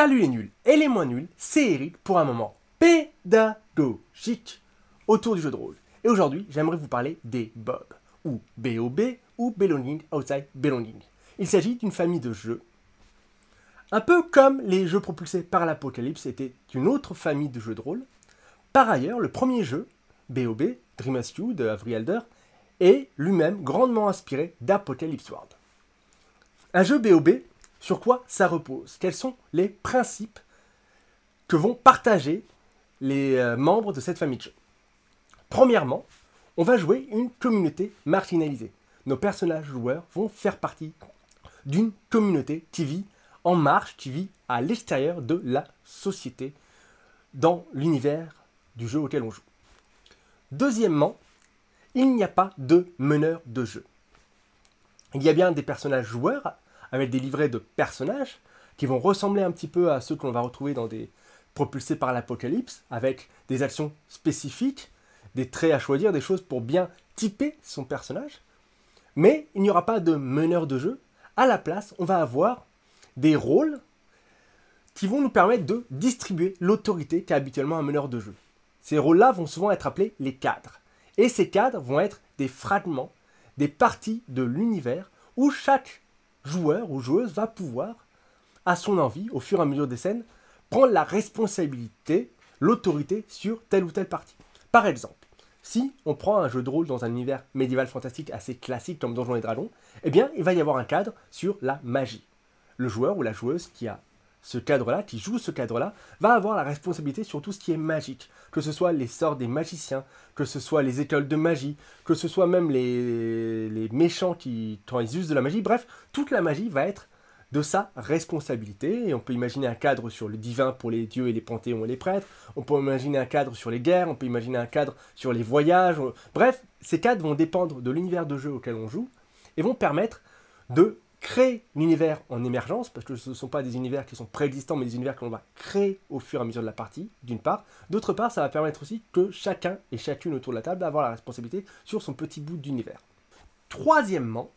Salut les nuls et les moins nuls, c'est Eric pour un moment pédagogique autour du jeu de rôle. Et aujourd'hui, j'aimerais vous parler des BOB, ou BOB, ou Belonging Outside Belonging. Il s'agit d'une famille de jeux, un peu comme les jeux propulsés par l'Apocalypse étaient une autre famille de jeux de rôle. Par ailleurs, le premier jeu, BOB, Dream You de Avery Alder, est lui-même grandement inspiré d'Apocalypse World. Un jeu BOB sur quoi ça repose? Quels sont les principes que vont partager les euh, membres de cette famille de jeux Premièrement, on va jouer une communauté marginalisée. Nos personnages joueurs vont faire partie d'une communauté qui vit en marche, qui vit à l'extérieur de la société, dans l'univers du jeu auquel on joue. Deuxièmement, il n'y a pas de meneur de jeu. Il y a bien des personnages joueurs avec des livrets de personnages qui vont ressembler un petit peu à ceux qu'on va retrouver dans des propulsés par l'apocalypse, avec des actions spécifiques, des traits à choisir, des choses pour bien typer son personnage. Mais il n'y aura pas de meneur de jeu. À la place, on va avoir des rôles qui vont nous permettre de distribuer l'autorité qu'a habituellement un meneur de jeu. Ces rôles-là vont souvent être appelés les cadres. Et ces cadres vont être des fragments, des parties de l'univers où chaque joueur ou joueuse va pouvoir, à son envie, au fur et à mesure des scènes, prendre la responsabilité, l'autorité sur telle ou telle partie. Par exemple, si on prend un jeu de rôle dans un univers médiéval fantastique assez classique comme Donjons et Dragons, eh bien, il va y avoir un cadre sur la magie. Le joueur ou la joueuse qui a ce cadre-là, qui joue ce cadre-là, va avoir la responsabilité sur tout ce qui est magique. Que ce soit les sorts des magiciens, que ce soit les écoles de magie, que ce soit même les, les méchants qui, quand ils de la magie. Bref, toute la magie va être de sa responsabilité. Et on peut imaginer un cadre sur le divin pour les dieux et les panthéons et les prêtres. On peut imaginer un cadre sur les guerres. On peut imaginer un cadre sur les voyages. Bref, ces cadres vont dépendre de l'univers de jeu auquel on joue et vont permettre de créer l'univers en émergence, parce que ce ne sont pas des univers qui sont préexistants, mais des univers que l'on va créer au fur et à mesure de la partie, d'une part. D'autre part, ça va permettre aussi que chacun et chacune autour de la table va avoir la responsabilité sur son petit bout d'univers. Troisièmement,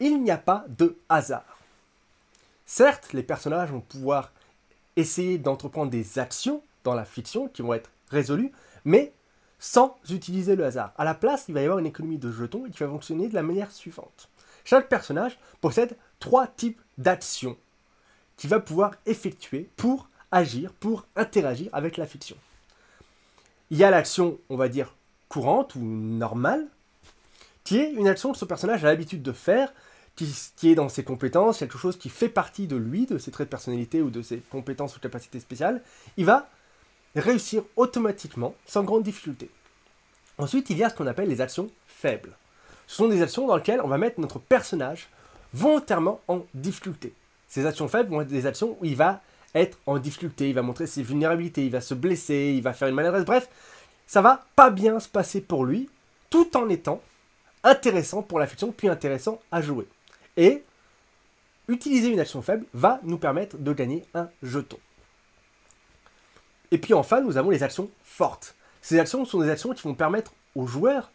il n'y a pas de hasard. Certes, les personnages vont pouvoir essayer d'entreprendre des actions dans la fiction qui vont être résolues, mais sans utiliser le hasard. À la place, il va y avoir une économie de jetons qui va fonctionner de la manière suivante. Chaque personnage possède trois types d'actions qu'il va pouvoir effectuer pour agir, pour interagir avec la fiction. Il y a l'action, on va dire, courante ou normale, qui est une action que ce personnage a l'habitude de faire, qui, est dans ses compétences, quelque chose qui fait partie de lui, de ses traits de personnalité ou de ses compétences ou capacités spéciales. Il va réussir automatiquement, sans grande difficulté. Ensuite, il y a ce qu'on appelle les actions faibles. Ce sont des actions dans lesquelles on va mettre notre personnage volontairement en difficulté. Ces actions faibles vont être des actions où il va être en difficulté, il va montrer ses vulnérabilités, il va se blesser, il va faire une maladresse, bref, ça va pas bien se passer pour lui, tout en étant intéressant pour la fiction, puis intéressant à jouer. Et utiliser une action faible va nous permettre de gagner un jeton. Et puis enfin, nous avons les actions fortes. Ces actions sont des actions qui vont permettre aux joueurs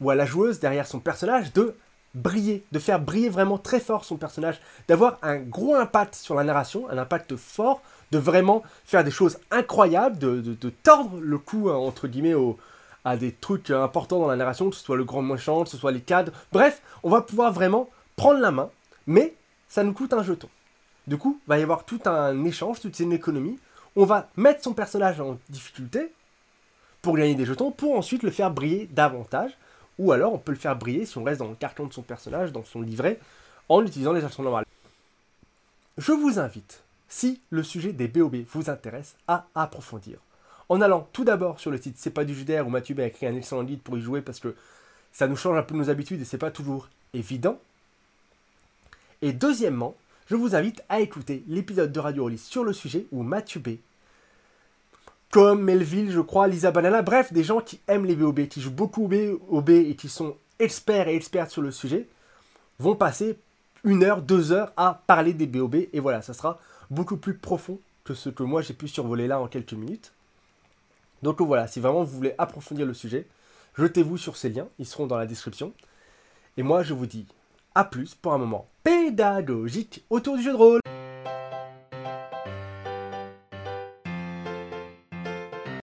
ou à la joueuse derrière son personnage de briller, de faire briller vraiment très fort son personnage, d'avoir un gros impact sur la narration, un impact fort, de vraiment faire des choses incroyables, de, tordre le cou, hein, entre guillemets, à des trucs importants dans la narration, que ce soit le grand méchant, que ce soit les cadres. Bref, on va pouvoir vraiment prendre la main, mais ça nous coûte un jeton. Du coup, il va y avoir tout un échange, toute une économie. On va mettre son personnage en difficulté pour gagner des jetons, pour ensuite le faire briller davantage. Ou alors on peut le faire briller si on reste dans le carton de son personnage, dans son livret, en utilisant les actions normales. Je vous invite, si le sujet des BOB vous intéresse, à approfondir. En allant tout d'abord sur le site C'est pas du Judaire où Mathieu a écrit un excellent guide pour y jouer parce que ça nous change un peu nos habitudes et c'est pas toujours évident. Et deuxièmement, je vous invite à écouter l'épisode de Radio Rollis sur le sujet où Mathieu B comme Melville, je crois, Lisa Banana, bref, des gens qui aiment les BOB, qui jouent beaucoup au BOB et qui sont experts et expertes sur le sujet, vont passer une heure, deux heures à parler des BOB, et voilà, ça sera beaucoup plus profond que ce que moi j'ai pu survoler là en quelques minutes. Donc voilà, si vraiment vous voulez approfondir le sujet, jetez-vous sur ces liens, ils seront dans la description. Et moi je vous dis à plus pour un moment pédagogique autour du jeu de rôle.